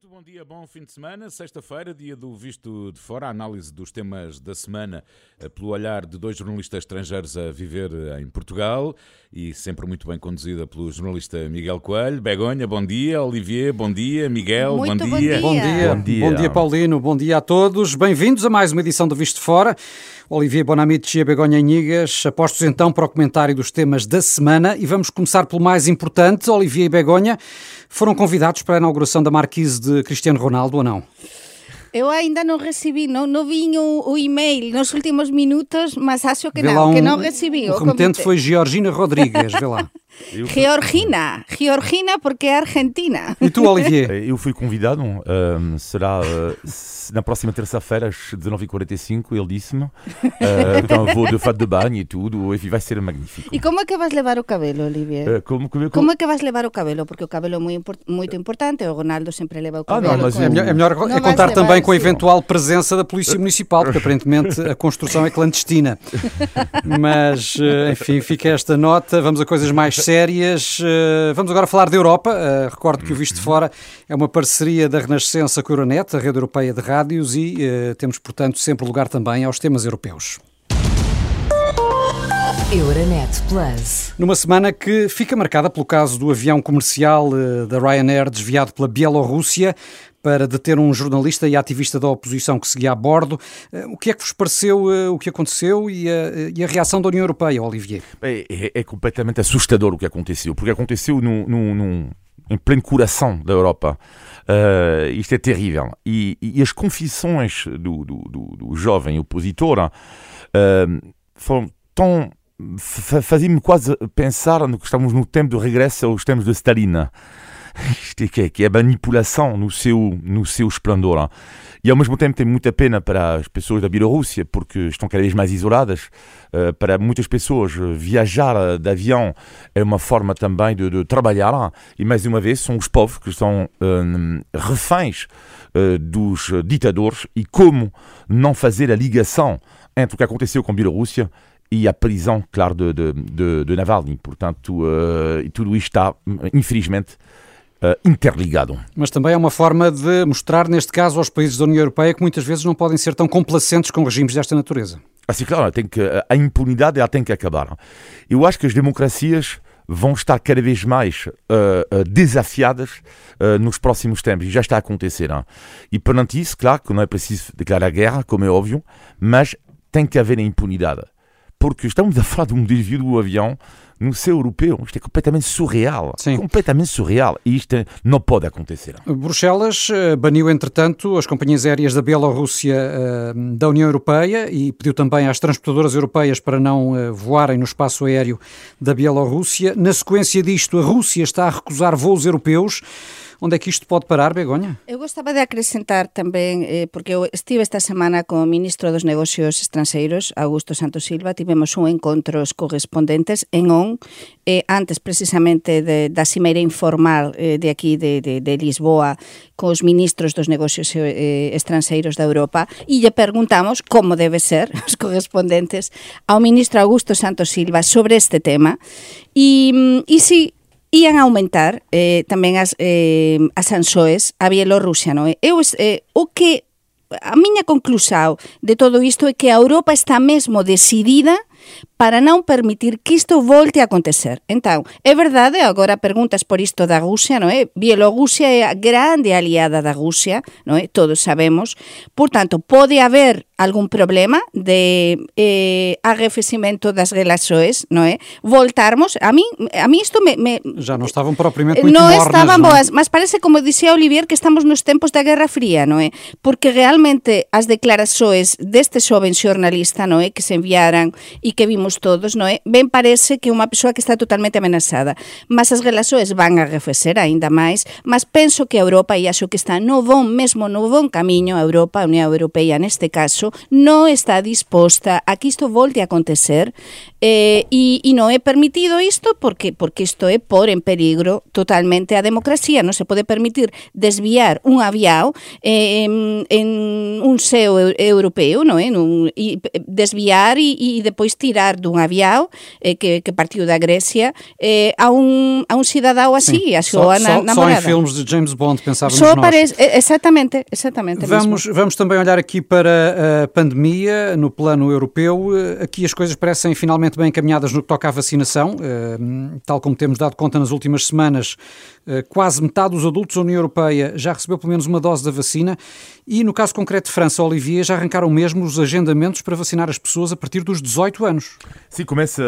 Muito bom dia, bom fim de semana. Sexta-feira, dia do Visto de Fora, a análise dos temas da semana eh, pelo olhar de dois jornalistas estrangeiros a viver eh, em Portugal e sempre muito bem conduzida pelo jornalista Miguel Coelho. Begonha, bom dia. Olivier, bom dia. Miguel, Muito bom bom dia. dia. Bom dia. Bom dia. Bom dia, Paulino. Bom dia a todos. Bem-vindos a mais uma edição do Visto de Fora. Olivier Bonamici e a Begonha Inigas, apostos então para o comentário dos temas da semana e vamos começar pelo mais importante. Olivier e Begonha foram convidados para a inauguração da Marquise de Cristiano Ronaldo ou não? Eu ainda não recebi, não, não vi o, o e-mail nos últimos minutos, mas acho que Vê não, que um- não recebi. O remetente foi Georgina Rodrigues, vê lá. Georgina, Georgina porque é argentina. E tu, Olivier? Eu fui convidado, ehm, será eh, s- na próxima terça-feira às 19h45, ele disse-me. Eh, então vou de fato de banho e tudo, e vai ser magnífico. E como é que vas levar o cabelo, Olivier? Eh, como, como, Como é que vas levar o cabelo? Porque o cabelo é muito, muito importante, o Ronaldo sempre leva o Ah, cabelo. não, mas com- É melhor, é melhor Não é vais contar levar também com a assim. eventual presença da Polícia Municipal, porque aparentemente a construção é clandestina. Mas, eh, enfim, fica esta nota. Vamos a coisas mais sérias. Eh, Vamos agora falar da Europa. Eh, Recordo que o Visto de Fora é uma parceria da Renascença com a Euronet, a rede europeia de rádios, e eh, temos, portanto, sempre lugar também aos temas europeus. Euronet Plus. Numa semana que fica marcada pelo caso do avião comercial eh, da Ryanair desviado pela Bielorrússia para deter um jornalista e ativista da oposição que seguia a bordo. Eh, O que é que vos pareceu o que aconteceu e a, e a reação da União Europeia, Olivier? É, é- é completamente assustador o que aconteceu, porque aconteceu no, no, no- em pleno coração da Europa. Eh, isto é terrível. E, e as confissões do, do, do- do jovem opositor eh, foram tão. fa- faziam-me quase pensar no que estamos no tempo de regresso aos tempos de Stalin. Isto é que é, que é manipulação no seu, no seu esplendor. E ao mesmo tempo tem muita pena para as pessoas da Bielorrússia, porque estão cada vez mais isoladas. Uh, para muitas pessoas, uh, viajar de avião é uma forma também de, de trabalhar. E mais uma vez, são os povos que estão um, reféns uh, dos ditadores. E como não fazer a ligação entre o que aconteceu com a Bielorrússia e a prisão, claro, de, de, de, de Navalny. Portanto, uh, tudo isto está, infelizmente, uh, interligado. Mas também é uma forma de mostrar, neste caso, aos países da União Europeia que muitas vezes não podem ser tão complacentes com regimes desta natureza. Assim, claro, tem que, a impunidade ela tem que acabar. Eu acho que as democracias vão estar cada vez mais uh, desafiadas uh, nos próximos tempos, e já está a acontecer. hein? E perante isso, claro que não é preciso declarar guerra, como é óbvio, mas tem que haver a impunidade. Porque estamos a falar de um desvio do avião no céu europeu. Isto é completamente surreal. Sim. Completamente surreal. E isto não pode acontecer. Bruxelas eh, baniu, entretanto, as companhias aéreas da Bielorrússia eh, da União Europeia e pediu também às transportadoras europeias para não eh, voarem no espaço aéreo da Bielorrússia. Na sequência disto, a Rússia está a recusar voos europeus. Onde é que isto pode parar, Begonha? Eu gostaba de acrescentar tamén, eh, porque eu estive esta semana co ministro dos negocios estrangeiros, Augusto Santos Silva, tivemos un encontro os correspondentes en ON, antes precisamente de, da cimeira informal eh, de aquí de, de, de Lisboa, cos ministros dos negocios eh, estrangeiros da Europa, e lle perguntamos como debe ser os correspondentes ao ministro Augusto Santos Silva sobre este tema, e, mm, e si ían aumentar eh, tamén as, eh, as sanxoes a Bielorrusia, non é? Eu, eh, o que a miña conclusao de todo isto é que a Europa está mesmo decidida para non permitir que isto volte a acontecer. Entón, é verdade, agora preguntas por isto da Rusia, non é? Bielorrusia é a grande aliada da Rusia, non é? Todos sabemos. Por tanto, pode haber algún problema de eh, arrefecimento das relaxoes, non é? Voltarmos, a mí, a mí isto me, me Já não estavam propriamente muito non mornas, estaban não boas, mas parece como dicía Olivier que estamos nos tempos da Guerra Fría, non é? Porque realmente as declarações deste xoven xornalista, non é, que se enviaran e que vimos todos, non é? Eh? Ben parece que unha persoa que está totalmente amenazada, mas as relaxoes van a refecer aínda máis, mas penso que a Europa, e acho que está no bon, mesmo no bon camiño, a Europa, a Unión Europea neste caso, non está disposta a que isto volte a acontecer eh, e, e non é permitido isto porque porque isto é por en peligro totalmente a democracia, non se pode permitir desviar un aviao eh, en, en un seo europeo, non é? Eh? Nun, e eh, desviar e, e depois tirar dun aviao eh, que, que partiu da Grecia eh, a un, a un cidadão así, a súa só, na, só, só em filmes de James Bond pensávamos Só nós. parece, exatamente, exatamente Vamos, mesmo. vamos também olhar aqui para a pandemia no plano europeu. Aqui as coisas parecem finalmente bem encaminhadas no que toca à vacinação. Eh, tal como temos dado conta nas últimas semanas, eh, quase metade dos adultos da União Europeia já recebeu pelo menos uma dose da vacina e, no caso concreto de França, Olivier, já arrancaram mesmo os agendamentos para vacinar as pessoas a partir dos 18 anos. Sim, começa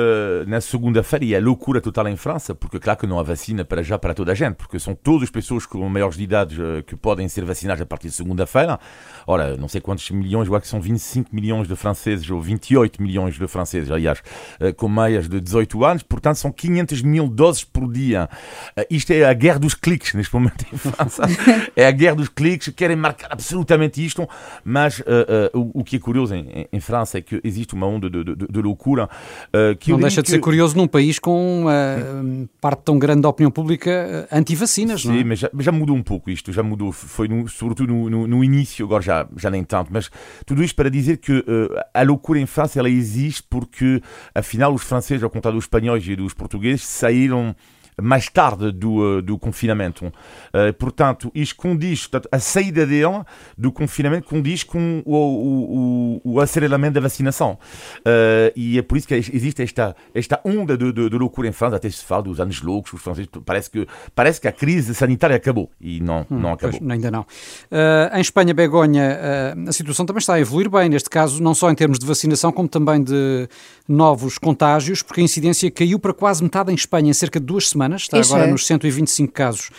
na segunda-feira e é loucura total em França, porque claro que não há vacina para já para toda a gente, porque são todas as pessoas com maiores de idade eh, que podem ser vacinadas a partir de segunda-feira. Ora, não sei quantos milhões, eu acho que são 25 milhões de franceses, ou 28 milhões de franceses, aliás, eh, com meias de 18 anos, portanto são 500 mil doses por dia. Eh, isto é a guerra dos cliques neste momento em França. é a guerra dos cliques, querem marcar absolutamente isto, mas uh, uh, o, o, que é curioso em, em, França é que existe uma onda de, de, de loucura. Uh, que não deixa de que... ser curioso num país com uma parte tão grande da opinião pública anti-vacinas, não é? Sim, mas já, já, mudou um pouco isto, já mudou, foi no, sobretudo no, no, no, início, agora já, já nem tanto, mas tudo isto para dizer que a loucura em França ela existe porque, afinal, os franceses, ao contrário dos espanhóis e dos portugueses, saíram mais tarde do, eh, do confinamento. Uh, portanto, isto condiz, portanto, a saída dele do confinamento condiz com o, o, o, aceleramento da vacinação. Uh, e é por isso que existe esta, esta onda de, de, de loucura em França, até se fala dos anos loucos, os franceses, parece que, parece que a crise sanitária acabou. E não, hum, não acabou. Pois, ainda não. Uh, em Espanha, Begonha, a situação também está a evoluir bem, neste caso, não só em termos de vacinação, como também de novos contágios, porque a incidência caiu para quase metade em Espanha em cerca de duas semanas semanas, está agora é. nos 125 casos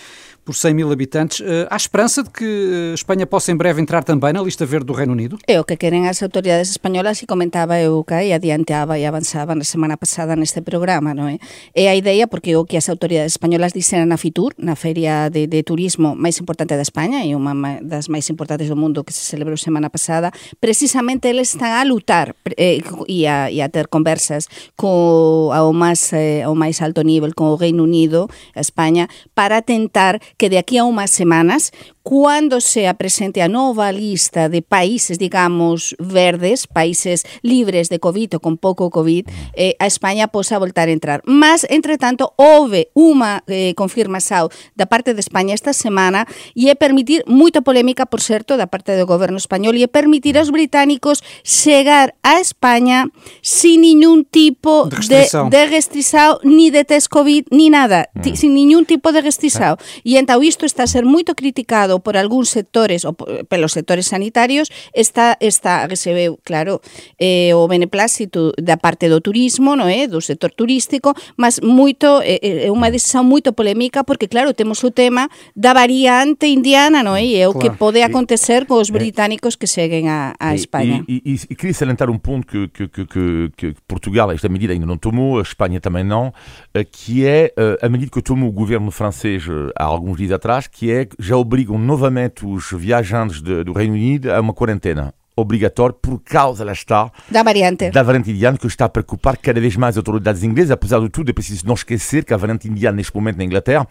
por 100 mil habitantes. Uh, há esperança de que a eh, Espanha possa em breve entrar também na lista verde do Reino Unido? É o que querem as autoridades espanholas e comentaba eu que e adiantaba e avançaba na semana pasada neste programa, non é? É a ideia porque o que as autoridades españolas dixeran na FITUR, na feria de, de turismo máis importante da España e unha das máis importantes do mundo que se celebrou semana pasada, precisamente eles están a lutar eh, e, a, e a ter conversas co, ao, máis, eh, ao máis alto nivel con o Reino Unido, a España, para tentar que de aquí a unhas semanas Cuando sea presente a nova lista de países, digamos, verdes, países libres de COVID ou con pouco COVID, eh, a España posa voltar a entrar. Mas, entre tanto, houve unha eh, confirmação da parte de España esta semana e é permitir, moita polémica, por certo, da parte do goberno español, e é permitir aos británicos chegar a España sin ningún tipo de restrição, de, de restrição ni de test COVID, ni nada, mm. sin ningún tipo de restrição. E então isto está a ser moito criticado por algúns sectores ou pelos sectores sanitarios está está recebeu, claro, eh, o beneplácito da parte do turismo, non é, do sector turístico, mas moito é, é unha decisión moito polémica porque claro, temos o tema da variante indiana, non é? E é o claro. que pode acontecer con os británicos que seguen a, a Espanha. E, e, e, queria salientar um ponto que, que, que, que, Portugal, esta medida ainda não tomou, a Espanha também não, eh, que é eh, a medida que tomou o governo francês eh, há alguns dias atrás, que é já obrigam novamente os viajantes de, do Reino Unido a uma quarentena obrigatória por causa, lá está, da variante. Da variante indiana que está a preocupar cada vez mais as autoridades inglesas. Apesar de tudo, é preciso não esquecer que a variante indiana, neste momento, na Inglaterra,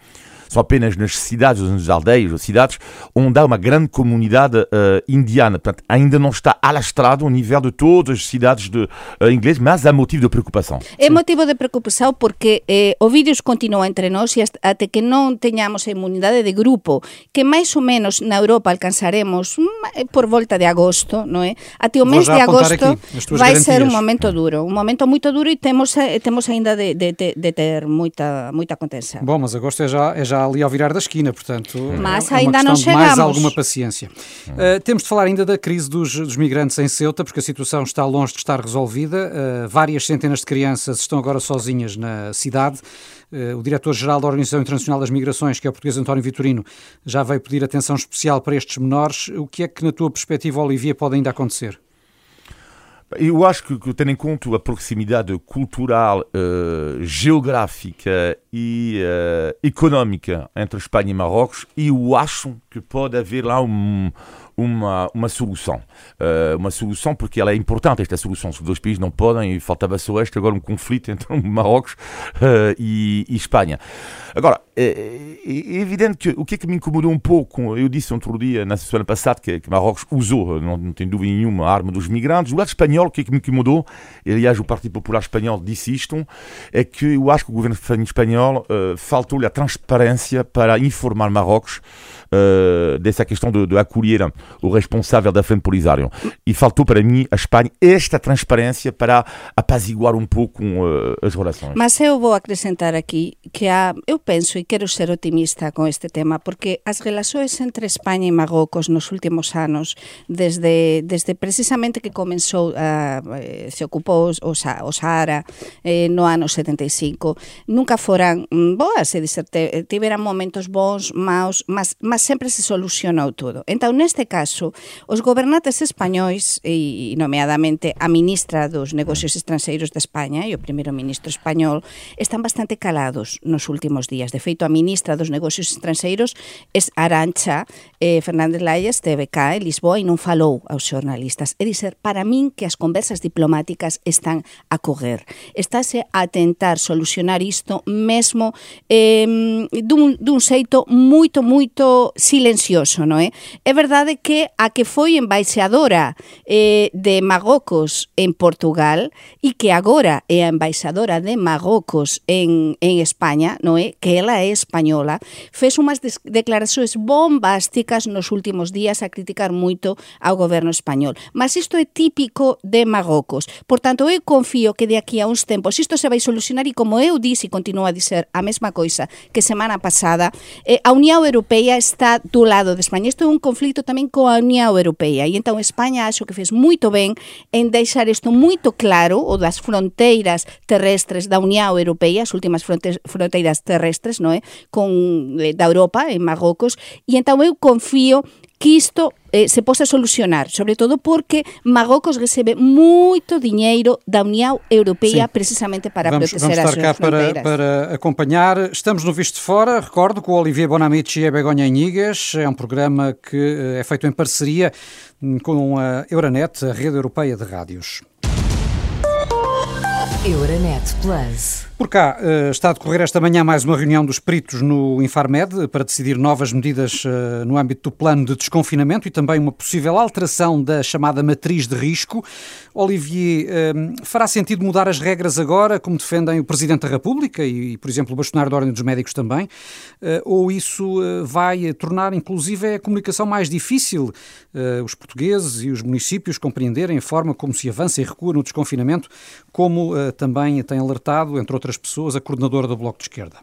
são apenas nas cidades, nas aldeias ou cidades, onde há uma grande comunidade uh, indiana. Portanto, ainda não está alastrado ao nível de todas as cidades de, uh, inglesas, mas há motivo de preocupação. É motivo de preocupação porque eh, o vírus continua entre nós e até que não tenhamos a imunidade de grupo, que mais ou menos na Europa alcançaremos por volta de agosto, não é? Até o mês de agosto vai garantias. ser um momento duro, um momento muito duro e temos, temos ainda de, de, de ter muita, muita contenção. Bom, mas agosto é já, é já ali ao virar da esquina, portanto, Mas é ainda não chegamos. mais alguma paciência. Uh, temos de falar ainda da crise dos, dos, migrantes em Ceuta, porque a situação está longe de estar resolvida. Uh, várias centenas de crianças estão agora sozinhas na cidade. Uh, o diretor-geral da Organização Internacional das Migrações, que é o português António Vitorino, já veio pedir atenção especial para estes menores. O que é que, na tua perspectiva, Olivia, pode ainda acontecer? Eu acho que, tendo em conta a proximidade cultural, uh, geográfica e uh, económica entre Espanha e Marrocos, eu acho que pode haver lá um, uma, uma solução. Uh, uma solução porque ela é importante, esta solução. Os dois países não podem, e faltava só este, agora um conflito entre Marrocos e, e, Espanha. Agora, é, evidente que o que é que me incomodou um pouco, eu disse outro dia, na semana passada, que, que Marrocos usou, não, não tem dúvida nenhuma, a arma dos migrantes. Do lado espanhol, o que é que me incomodou, e, aliás, o Partido Popular Espanhol disse isto, é que eu acho que o governo espanhol uh, faltou-lhe a transparência para informar Marrocos uh, dessa questão de, de acolher o responsável da frente polisário. E faltou para mim, a Espanha, esta transparência para apaziguar um pouco uh, as relações. Mas eu vou acrescentar aqui que há, eu penso quero ser optimista con este tema, porque as relaxoes entre España e Magocos nos últimos anos, desde, desde precisamente que comenzou, a, eh, se ocupou o, o Sahara eh, no ano 75, nunca foran mm, boas, e dizer, tiveran momentos bons, maus, mas, mas sempre se solucionou todo. Entón, neste caso, os gobernantes españois, e nomeadamente a ministra dos negocios estrangeiros de España e o primeiro ministro español, están bastante calados nos últimos días. De feito, feito a ministra dos negocios estranxeiros es Arancha eh, Fernández Lalles de en eh, Lisboa e non falou aos xornalistas. E dizer, para min que as conversas diplomáticas están a correr. Estáse a tentar solucionar isto mesmo eh, dun, dun xeito moito, moito silencioso, non é? É verdade que a que foi embaixadora eh, de Magocos en Portugal e que agora é a embaixadora de Magocos en, en España, non é? Que ela é española, fez unhas declaracións bombásticas nos últimos días a criticar moito ao goberno español. Mas isto é típico de Magocos. Por tanto, eu confío que de aquí a uns tempos isto se vai solucionar e como eu dixe e continuo a dizer a mesma coisa que semana pasada, eh, a Unión Europea está do lado de España. Isto é un conflito tamén coa Unión Europea e entón España acho que fez moito ben en deixar isto moito claro o das fronteiras terrestres da Unión Europea, as últimas fronteiras terrestres, non é? Con eh, da Europa en Marrocos e entón eu confío que isto eh, se possa solucionar, sobre todo porque Marrocos recebe moito dinheiro da União Europeia Sim. precisamente para vamos, proteger vamos as suas fronteiras. Para, para acompanhar, estamos no Visto de Fora, recordo com o Olivier Bonamici e a Begonha Inigas, é um programa que eh, é feito em parceria com a Euronet, a rede europeia de rádios. Euronet Plus. Por cá eh, está a decorrer esta manhã mais uma reunião dos peritos no Infarmed para decidir novas medidas eh, no âmbito do plano de desconfinamento e também uma possível alteração da chamada matriz de risco. Olivier, eh, fará sentido mudar as regras agora, como defendem o Presidente da República e, por exemplo, o bastonário da Ordem dos Médicos também? Ou isso vai tornar, inclusive, a comunicação mais difícil? Os portugueses e os municípios compreenderem a forma como se avança e recua no desconfinamento, como também tem alertado, entre outras outras pessoas, a coordenadora do Bloco de Esquerda?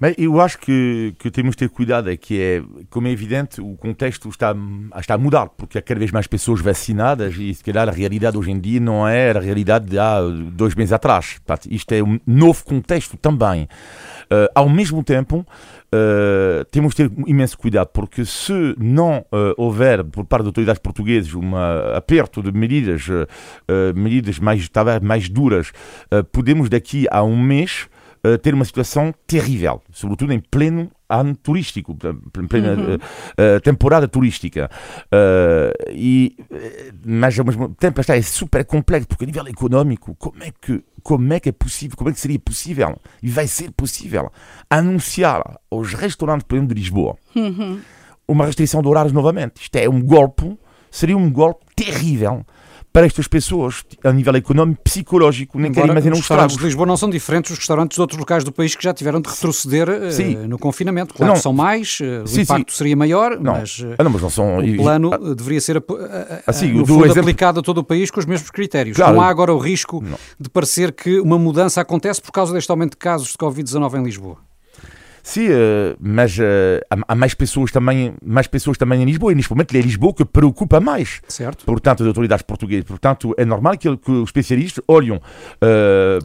Bem, eu acho que, que temos de ter cuidado, é que é, como é evidente, o contexto está, está a mudar, porque há cada vez mais pessoas vacinadas e se calhar a realidade hoje em dia não é a realidade de há dois meses atrás. Isto é um novo contexto também. Uh, ao mesmo tempo, uh, temos de ter imenso cuidado, porque se não uh, houver, por parte das autoridades portuguesas, um aperto de medidas, medidas mais, mais duras, podemos daqui a um mês uh, ter uma situação terrível, sobretudo em pleno ano turístico, em plena uhum. uh, temporada turística. Uh, e, mas ao mesmo tempo está é super complexo, porque a nível económico, como é que como é que é possível, como é que seria possível, e vai ser possível, anunciar aos restaurantes, por exemplo, de Lisboa, uhum. uma restrição de horários novamente. Isto é um golpe, seria um golpe terrível para estas pessoas, a nível económico, psicológico, nem quero imaginar os restaurantes de Lisboa não são diferentes dos restaurantes de outros locais do país que já tiveram de retroceder uh, no confinamento. Claro não. são mais, uh, sim, o impacto sim. seria maior, não. mas, uh, não, mas não são... o plano e, deveria ser assim, no fundo, exemplo... aplicado a todo o país com os mesmos critérios. Claro. Não há agora o risco não. de parecer que uma mudança acontece por causa deste aumento de casos de Covid-19 em Lisboa. Sim, uh, mas uh, há, mais pessoas também, mais pessoas também em Lisboa. E neste momento é Lisboa que preocupa mais. Certo. Portanto, as autoridades portuguesas. Portanto, é normal que, que os especialistas olham uh,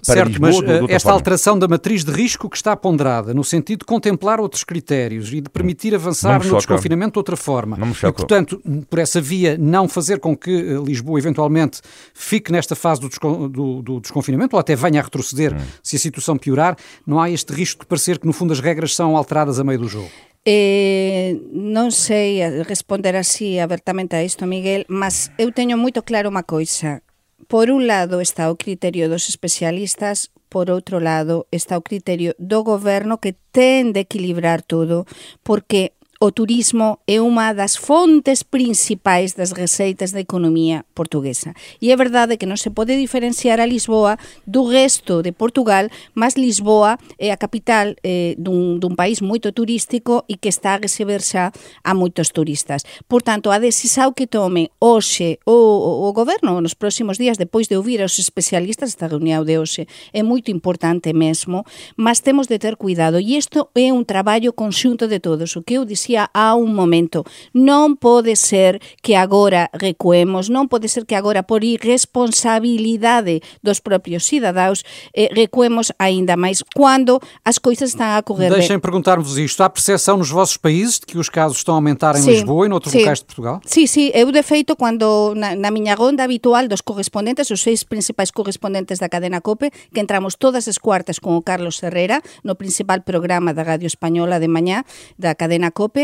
para certo, Lisboa. Mas de, de esta forma. alteração da matriz de risco que está ponderada, no sentido de contemplar outros critérios e de permitir avançar no desconfinamento de outra forma. Não me choca. E, portanto, por essa via, não fazer com que Lisboa eventualmente fique nesta fase do, descon do, do desconfinamento ou até venha a retroceder hum. se a situação piorar, não há este risco de parecer que, no fundo, as regras são alteradas a meio do jogo? Eh, non sei responder así abertamente a isto, Miguel, mas eu teño moito claro unha coisa. Por un lado está o criterio dos especialistas, por outro lado está o criterio do goberno que ten de equilibrar todo, porque o turismo é unha das fontes principais das receitas da economía portuguesa. E é verdade que non se pode diferenciar a Lisboa do resto de Portugal, mas Lisboa é a capital eh, dun, dun país moito turístico e que está a receber xa a moitos turistas. Por tanto, a decisão que tome hoxe o, o, o goberno nos próximos días, depois de ouvir aos especialistas esta reunión de hoxe, é moito importante mesmo, mas temos de ter cuidado. E isto é un traballo conxunto de todos. O que eu dixen dicía há un momento, non pode ser que agora recuemos, non pode ser que agora por irresponsabilidade dos propios cidadaos eh, recuemos aínda máis quando as coisas están a correr Deixem perguntar-vos isto. Há percepção nos vossos países de que os casos estão a aumentar em sí, Lisboa e noutros sí. locais de Portugal? Sí, sí. Eu, de feito, quando na, na miña ronda habitual dos correspondentes, os seis principais correspondentes da cadena COPE, que entramos todas as cuartas con o Carlos Herrera no principal programa da Radio Española de mañá da cadena COPE,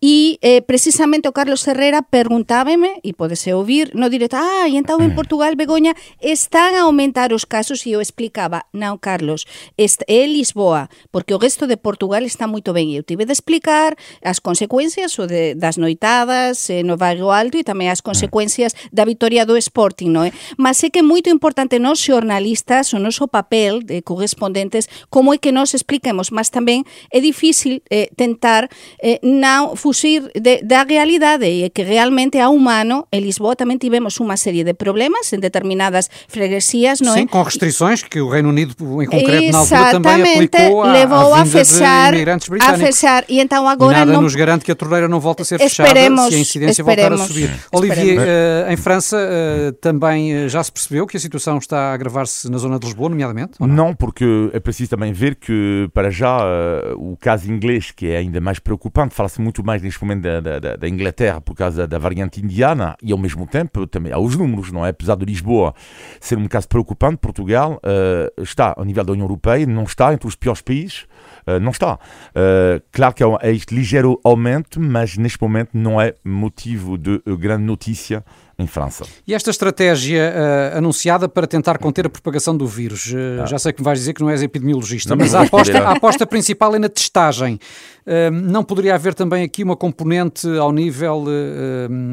e eh, precisamente o Carlos Herrera perguntábeme, e podese ouvir, no directo, ah, e entón en Portugal, Begoña, están a aumentar os casos? E eu explicaba, non, Carlos, é Lisboa, porque o resto de Portugal está moito ben, e eu tive de explicar as consecuencias o de, das noitadas eh, no Barrio Alto e tamén as consecuencias da victoria do Sporting, non é? Mas é que é moito importante nos xornalistas, o noso papel de correspondentes, como é que nos expliquemos, mas tamén é difícil eh, tentar eh, na non fuxir de, da realidade e que realmente a humano en Lisboa tamén tivemos unha serie de problemas en determinadas freguesías, non é? Sim, com restrições que o Reino Unido em concreto na altura também aplicou à, levou a, fechar, a fechar e então agora e nada não... nos garante que a torneira não volte a ser esperemos, fechada se a incidência voltar a subir. Olivier, uh, em França uh, também já se percebeu que a situação está a agravar-se na zona de Lisboa, nomeadamente? Não? não? porque é preciso também ver que para já uh, o caso inglês, que é ainda mais preocupante, fala-se muito mais neste momento da, da, da, Inglaterra por causa da variante indiana e ao mesmo tempo também há os números, não é? Apesar de Lisboa ser um caso preocupante, Portugal uh, está ao nível da União Europeia, não está entre os piores países, uh, não está. Uh, claro que é este ligeiro aumento, mas neste momento não é motivo de grande notícia em França. E esta estratégia uh, anunciada para tentar conter a propagação do vírus, uh, ah. já sei que me vais dizer que não és epidemiologista, não, mas a aposta, a aposta principal é na testagem. Uh, não poderia haver também aqui uma componente ao nível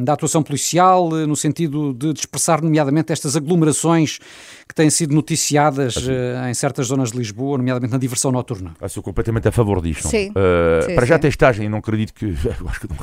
da atuação policial, no sentido de dispersar, nomeadamente, estas aglomerações que têm sido noticiadas em certas zonas de Lisboa, nomeadamente na diversão noturna? Eu sou completamente a favor disto. Sim. sim para sim. já, testagem, não acredito que. acho que não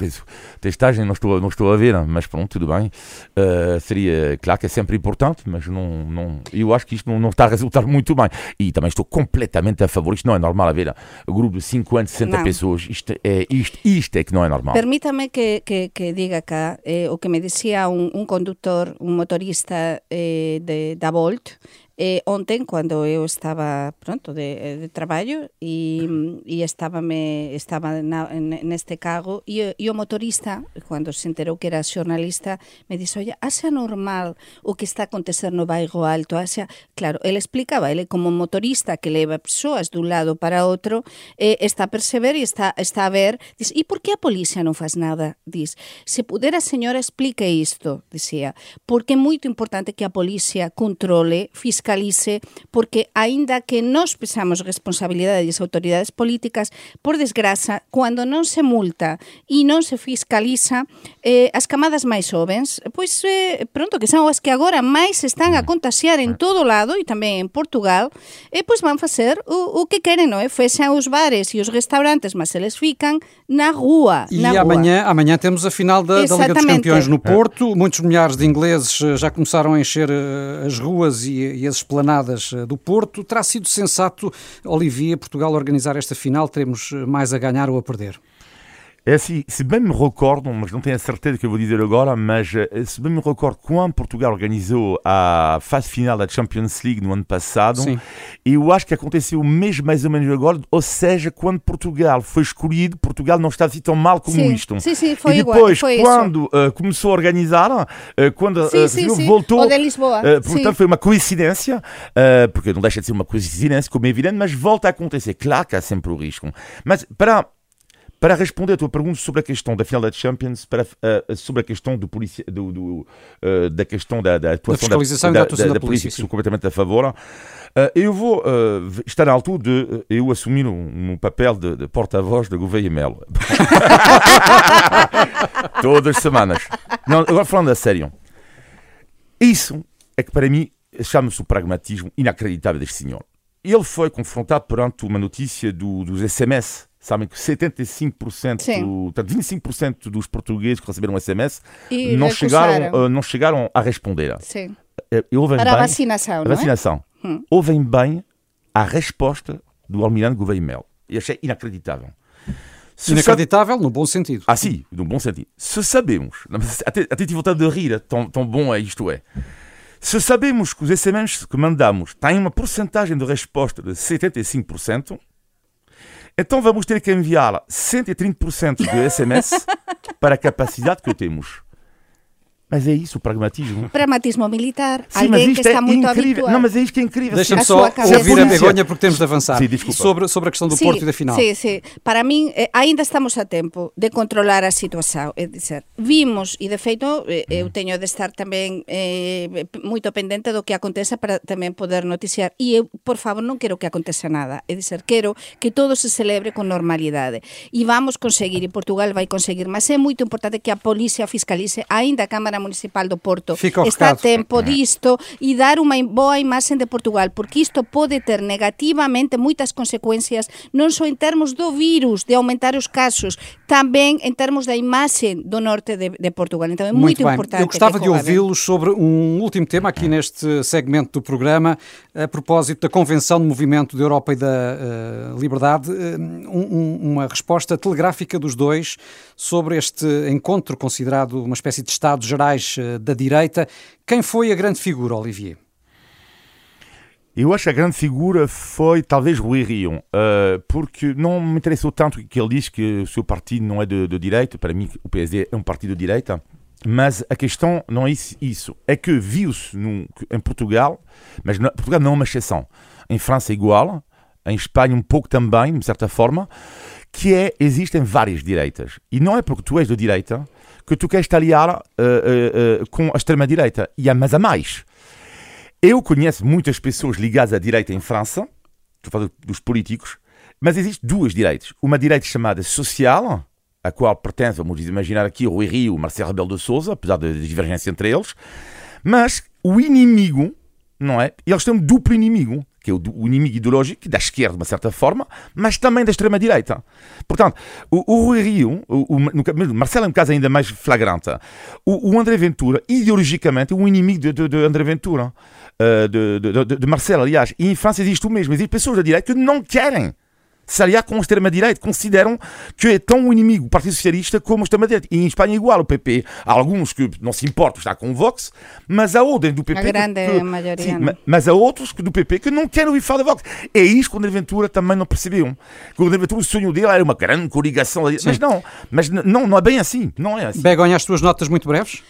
Testagem, não estou, não estou a ver, mas pronto, tudo bem. Uh, seria, claro que é sempre importante, mas não, não, eu acho que isto não, não está a resultar muito bem. E também estou completamente a favor, isto não é normal haver um grupo de 50, 60 não. pessoas, isto é, isto, isto é que não é normal. Permítame que, que, que diga cá eh, o que me dizia un, un conductor, un motorista eh, de, da Volt, Eh, ontem, cando eu estaba pronto de, de traballo e, e estábame, estaba na, neste cargo e, e o motorista, cando se enterou que era xornalista, me dixo, oye, axa normal o que está a acontecer no bairro alto, axa, claro, ele explicaba, ele como motorista que leva persoas dun lado para outro, eh, está a perceber e está, está a ver, diz, e por que a policía non faz nada? Diz, se pudera señora explique isto, dicía, porque é moito importante que a policía controle, fiscalice fiscalice, porque aínda que nós pesamos responsabilidade das autoridades políticas, por desgraza, cando non se multa e non se fiscaliza, eh, as camadas máis jovens, pois eh, pronto, que son as que agora máis están a contagiar en todo lado e tamén en Portugal, eh, pois van facer o, o que queren, non é? Fechan os bares e os restaurantes, mas eles fican na rua. E na amanhã, rua. amanhã temos a final da, da Liga dos Campeões no Porto. Muitos milhares de ingleses eh, já começaram a encher eh, as ruas e, e as as esplanadas eh, do Porto. Terá sido sensato, Olivier, Portugal organizar esta final? Teremos eh, mais a ganhar ou a perder? É assim, se bem me recordo, mas não tenho a certeza que eu vou dizer agora, mas eh, se bem me recordo, quando Portugal organizou a fase final da Champions League no ano passado, Sim. eu acho que aconteceu mesmo mais ou menos agora, ou seja, quando Portugal foi escolhido, Portugal não estava assim tão mal como sim. isto. Sim, sim, foi e depois, igual, quando uh, começou a organizar, uh, quando sim, uh, sim, voltou, o portanto foi uma coincidência, porque não deixa de ser uma coincidência, como é evidente, mas volta a acontecer. Claro que há sempre o risco. Mas para para responder à tua pergunta sobre a questão da final da Champions, para, uh, sobre a questão do policia, do, do, uh, da questão da, da atuação da, da, da, da, da polícia, que sou completamente a favor. Uh, eu vou estar à altura de eu assumir um, um papel de, de porta-voz do Gouveia Melo. Todas as semanas. Não, agora falando a sério. Isso é que para mim chama-se o pragmatismo inacreditável deste senhor. Ele foi confrontado perante uma notícia do, dos SMS. Sabem que 75%, Sim. portanto, 25% dos portugueses que receberam SMS E não recusaram. chegaram, uh, não chegaram a responder. Sim. Uh, e ouvem Para a bem, vacinação, a não é? vacinação. Hum. Ouvem bem a resposta do Almirante Gouveia Melo. E achei inacreditável. Se Inacreditável, no bom sentido. ah, sim, no bom sentido. Se sabemos, até, até tive vontade de rir, tão, tão bom é isto é. Se sabemos que os SMS que mandamos têm uma porcentagem de resposta de 75%, então vamos ter que enviar 130% de SMS para a capacidade que temos. Mas é isso o pragmatismo. Pragmatismo militar, Sim, mas que isto está é muito incrível. habituado. Não, mas é isto que é incrível. Deixa-me só ouvir a Polícia. Begonha porque temos de avançar. Sim, desculpa. sobre, sobre a questão do Sí, Porto e da final. Sí, sí. Para min, eh, aínda estamos a tempo de controlar a situación. É dizer, vimos, e de feito, eh, eu teño de estar tamén eh, moito pendente do que aconteza para tamén poder noticiar. E eu, por favor, non quero que aconteza nada. É dizer, quero que todo se celebre con normalidade. E vamos conseguir, e Portugal vai conseguir, mas é moito importante que a Policía fiscalice, aínda a Cámara Municipal do Porto Fica está a tempo disto e dar unha boa imaxen de Portugal, porque isto pode ter negativamente moitas consecuencias, non só en termos do virus, de aumentar os casos, tamén en termos da imaxen do norte de, de Portugal. Então é Muito moito bem. importante. Eu gostava de ouvi-los sobre um último tema aqui neste segmento do programa, a propósito da Convenção do Movimento da Europa e da eh, Liberdade, eh, um- um- uma resposta telegráfica dos dois sobre este encontro considerado uma espécie de Estados Gerais eh, da direita. Quem foi a grande figura, Olivier? Eu acho que a grande figura foi talvez Rui Rio, eh, porque não me interessou tanto que ele diz que o seu partido não é de, de direita, para mim o PSD é um partido de direita, mas a questão não é isso, é que viu-se em Portugal, mas não- Portugal não é uma exceção, em França é igual, em Espanha um pouco também, de certa forma, que é, existem várias direitas, e não é porque tu és de direita que tu queres te aliar eh, eh, eh, com a extrema-direita, e há, mas há mais. Eu conheço muitas pessoas ligadas à direita em França, estou a falar dos políticos, mas existem duas direitas. Uma direita chamada social, a qual pertence, vamos imaginar aqui, o Rui Rio, Marcelo Rebelo de Sousa, apesar da divergência entre eles, mas o inimigo, não é? Eles têm um duplo inimigo, que é o, o inimigo ideológico da esquerda, de uma certa forma, mas também da extrema-direita. Portanto, o, o Rui Rio, o, o, no, Marcelo é um caso ainda mais flagrante. O, o André Ventura, ideologicamente, é um inimigo de, de, de André Ventura, eh, de, de, de Marcelo, aliás. E em França existe o mesmo. Existem pessoas da direita que não querem se aliar com a extrema-direita, consideram que é tão o inimigo o Partido Socialista como a extrema-direita. E em Espanha é igual, o PP. Há alguns que não se importam estar com o Vox, mas há outros do PP... A grande que, maioria, Sim, ma- mas há outros que do PP que não querem ouvir falar da Vox. É isto que o André Ventura também não percebeu. Que o André Ventura, o sonho dele era uma grande coligação. Mas não, mas não, não é bem assim. Não é assim. Begonha, as tuas notas muito breves?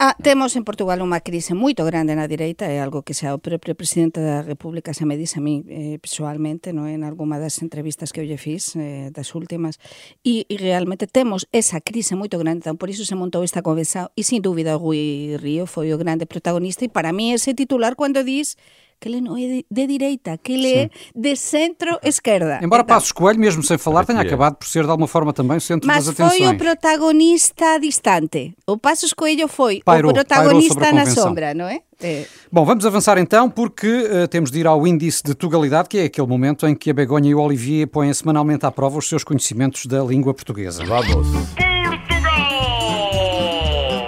Ah, temos en Portugal unha crise moito grande na direita, é algo que xa o propio presidente da República xa me disse a mí eh, pessoalmente, no, en algunha das entrevistas que eu lle fiz eh, das últimas, e, e realmente temos esa crise moito grande, então por iso se montou esta conversa, e sin dúbida o Rui Río foi o grande protagonista, e para mí ese titular cando dis que ele non é de, direita, que ele é de centro-esquerda. Embora Então, Passos Coelho, mesmo sem falar, tenha é. acabado por ser de alguma forma também o centro Mas das foi atenções. o protagonista distante. O Passos Coelho foi Pairou, o protagonista na sombra, não é? É. Bom, vamos avançar então, porque eh, temos de ir ao índice de tugalidade, que é aquele momento em que a Begonha e o Olivier põem semanalmente à prova os seus conhecimentos da língua portuguesa. Vamos.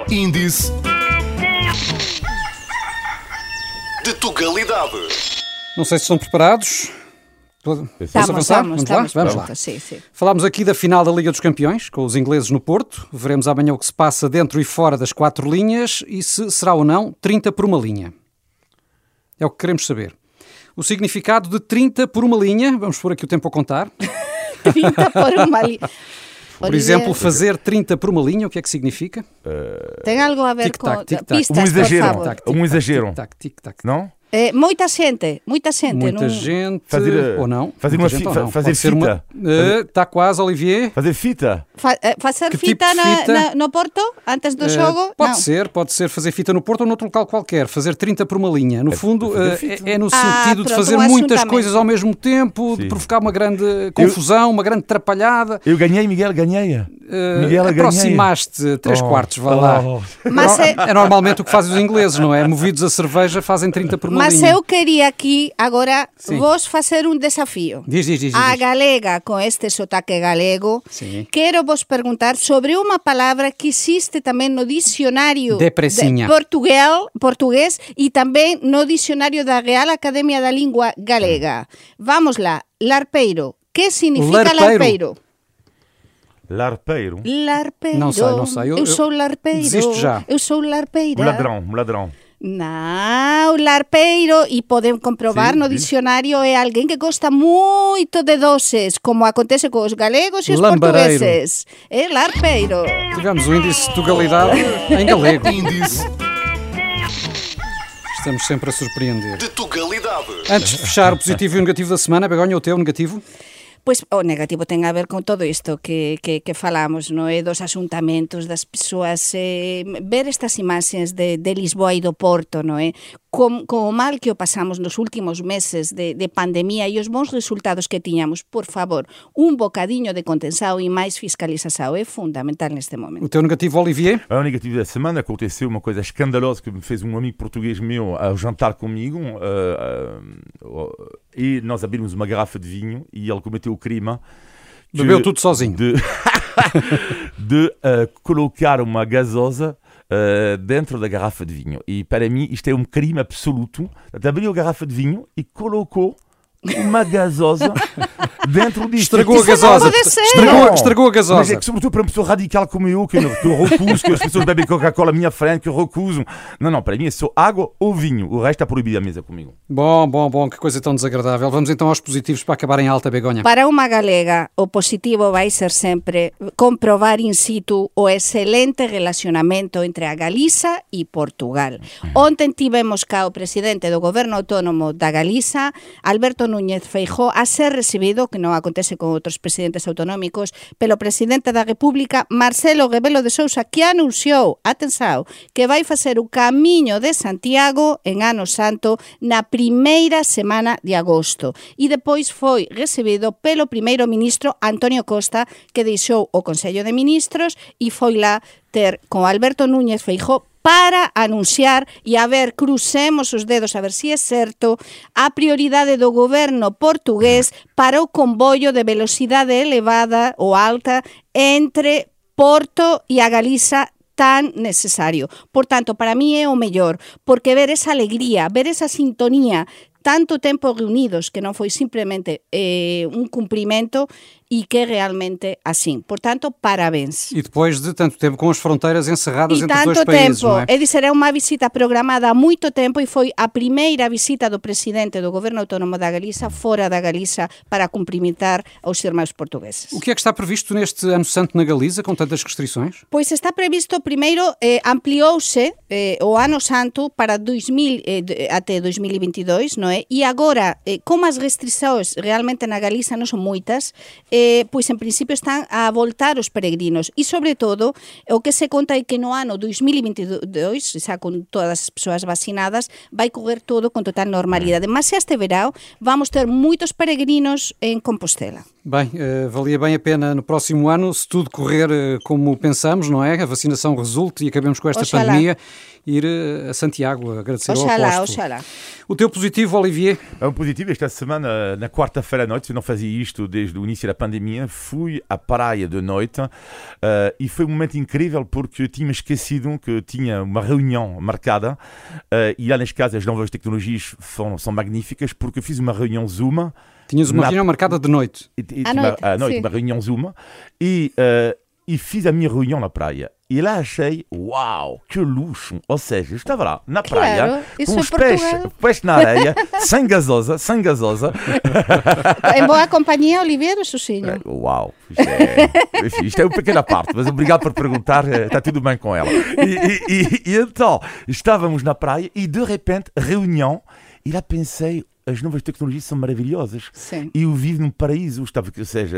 Índice de Tugalidade. Não sei se estão preparados. Vamos Estamos, avançar? estamos, lá? estamos Vamos lá. sim, sim. Falámos aqui da final da Liga dos Campeões, com os ingleses no Porto. Veremos amanhã o que se passa dentro e fora das quatro linhas e se será ou não 30 por uma linha. É o que queremos saber. O significado de 30 por uma linha, vamos pôr aqui o tempo a contar. 30 por uma li... Por exemplo, fazer 30 por uma linha, o que é que significa? tem algo a ver com pistas, Um exagero. por favor. Um exagero. Tic-tac, tic-tac. Não? Moita xente, moita xente. Muita non- gente, Fazer, eh, ou não. fazer Muita uma gente fa- não. fazer fita. Eh, Está quase, Olivier. Fazer fita. Fa- eh, facer Que fita, tipo de na- fita? na- no Porto, antes do Eh, xogo? Pode Non. ser, pode ser fazer fita no Porto ou noutro local qualquer, fazer 30 por uma linha. No fundo, fazer eh, fita. é, é no Ah, sentido de pronto, fazer um muitas coisas ao mesmo tempo, de Sim. provocar uma grande confusão, uma grande atrapalhada. Eu ganhei, Miguel, ganhei. Eh, Miguel, ganhei. aproximaste três Oh, quartos, vá lá. oh. Mas, é, É normalmente o que fazem os ingleses, não é? Movidos a cerveja, fazem 30 por uma mas eu queria aqui agora Sim. vos facer un desafío. Diz, diz, diz. A diz. galega con este sotaque galego, Sim. quero vos perguntar sobre unha palabra que existe tamén no Depresiña. de Portuguel, portugués e tamén no dicionario da Real Academia da Lingua Galega. Vamos lá, larpeiro. Que significa Larpeiro. larpeiro? Larpeiro. Larpeiro. Não sei, não sei. Eu- Eu, sou larpeiro. desisto já. Eu sou larpeira. Um ladrão, um ladrão. Não, larpeiro, e podem comprovar Sim, no dicionário, é alguém que gosta muito de doces, como acontece com os galegos e os Lambareiro. portugueses. É larpeiro. Tivemos o índice de tugalidade em galego. Índice Estamos sempre a surpreender. de Tugalidade. Antes de fechar o positivo e o negativo da semana, Begonha, o teu negativo? Pois o negativo ten a ver con todo isto que, que, que falamos, no é dos asuntamentos, das persoas, eh, ver estas imaxes de, de Lisboa e do Porto, no é Com, com o mal que o pasamos nos últimos meses de, de pandemia e os bons resultados que tiñamos, por favor, un bocadiño de contensado e máis fiscalização é fundamental neste momento. O teu negativo, Olivier? A negativo da semana aconteceu uma coisa escandalosa que me fez um amigo português meu a jantar comigo uh, uh, e nós abrimos uma garrafa de vinho e ele cometeu o crime Bebeu tudo sozinho. de, de uh, colocar uma gasosa uh, dentro da garrafa de vinho. E para mim isto é um crime absoluto. Abriu a garrafa de vinho e colocou uma gasosa dentro disto Estragou a Isso não gasosa. Estragou, Não. estragou a Mas é gasosa. que, sobretudo para uma pessoa radical como eu, que eu, que eu recuso, que as pessoas bebem Coca-Cola à minha frente, que eu recuso. Não, não, para mim é só água ou vinho. O resto está proibido à mesa comigo. Bom, bom, bom, que coisa tão desagradável. Vamos então aos positivos para acabar em alta, Begonha. Para unha galega, o positivo vai ser sempre comprovar in situ o excelente relacionamento entre a Galiza e Portugal. Ontem tivemos cá o presidente do Goberno Autónomo da Galiza, Alberto Núñez Feijó a ser recibido, que non acontece con outros presidentes autonómicos, pelo presidente da República, Marcelo Rebelo de Sousa, que anunciou, atensao, que vai facer o camiño de Santiago en Ano Santo na primeira semana de agosto. E depois foi recibido pelo primeiro ministro Antonio Costa, que deixou o Consello de Ministros e foi lá ter con Alberto Núñez Feijó para anunciar e a ver, crucemos os dedos a ver se si é certo a prioridade do goberno portugués para o comboio de velocidade elevada ou alta entre Porto e a Galiza tan necesario. Por tanto, para mí é o mellor, porque ver esa alegría, ver esa sintonía tanto tempo reunidos que non foi simplemente eh, un cumprimento e que realmente así. Por tanto, parabéns. E depois de tanto tempo com as fronteiras encerradas E entre os tanto dois países, tempo, não é? é dizer, é unha visita programada há moito tempo e foi a primeira visita do presidente do Goberno Autónomo da Galiza fora da Galiza para cumprimentar aos irmãos portugueses. O que é que está previsto neste Ano Santo na Galiza, com tantas restrições? Pois está previsto primeiro eh, ampliouse eh, o ano santo para 2000 eh, até 2022, non é? E agora, eh, como as restricións realmente na Galiza non son moitas, eh, eh, pois en principio están a voltar os peregrinos. E sobre todo o que se conta é que no ano 2022 xa con todas as persoas vacinadas vai correr todo con total normalidade. Mas este verão vamos ter moitos peregrinos en Compostela. Bem, eh, valia bem a pena no próximo ano, se tudo correr eh, como pensamos, não é? A vacinação resulte e acabemos com esta Oxalá. pandemia, ir eh, a Santiago agradecer ao Oxalá, apóstolo. oxalá. O teu positivo, Olivier? É um positivo esta semana, na quarta-feira à noite, eu não fazia isto desde o início da pandemia, fui à praia de noite eh, e foi um momento incrível porque eu tinha esquecido que tinha uma reunião marcada eh, e lá neste caso as novas tecnologias são, são magníficas porque eu fiz uma reunião Zoom Tinhas uma Na- reunião marcada de noite. e, e, À uma- noite, à noite, sim. uma reunião Zoom e, eh, e fiz a minha reunião na praia. E lá achei, uau, que luxo! Ou seja, eu estava lá na praia, Claro, com os pés, Portugal. pés na areia, sem gasosa, sem gasosa, En boa compañía, Olivier ou Susinho? Uau, isto é, enfim, isto é uma pequena parte, mas obrigado por perguntar, eh, está tudo bem com ela. E, e- e- e então, estávamos na praia e de repente, reunião, E lá pensei, as novas tecnologias são maravilhosas. Sim. E eu vivo num paraíso, estava, ou seja,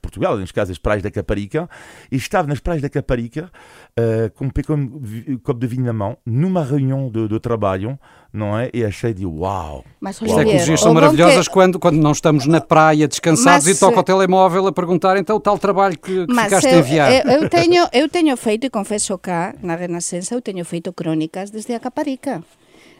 Portugal, neste caso as praias da Caparica, e estava nas praias da Caparica uh, com um pequeno copo de vinho na mão, numa reunião de, de trabalho, não é? E achei de uau! Mas, As Olivier, tecnologias são maravilhosas que- quando, quando não estamos na praia descansados Mas, e toca eh, o telemóvel a perguntar então o tal trabalho que, que Mas ficaste a eu, enviar. eu, eu teño, eu teño feito, e confeso cá, na Renascença, eu teño feito crónicas desde a Caparica.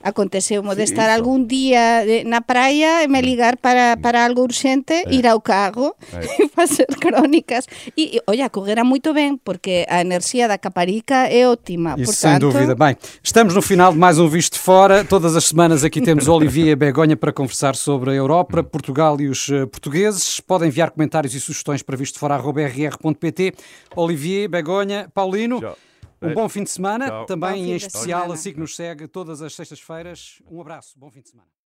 Aconteceu de Sí, estar algún día de- na praia e me ligar para, para algo urxente, ir ao cargo e facer crónicas. E, e olla, coguera moito ben, porque a enerxía da Caparica é ótima. Isso sem Portanto, dúvida. Bem, estamos no final de mais um Visto de Fora. Todas as semanas aqui temos Olivier e Begonha para conversar sobre a Europa, Portugal e os eh, portugueses. Podem enviar comentários e sugestões para vistofora.rr.pt. Olivier, Begonha, Paulino. Tchau. Um bom fim de semana, Tchau. também em de especial assim que nos segue todas as sextas-feiras. Um abraço, bom fim de semana.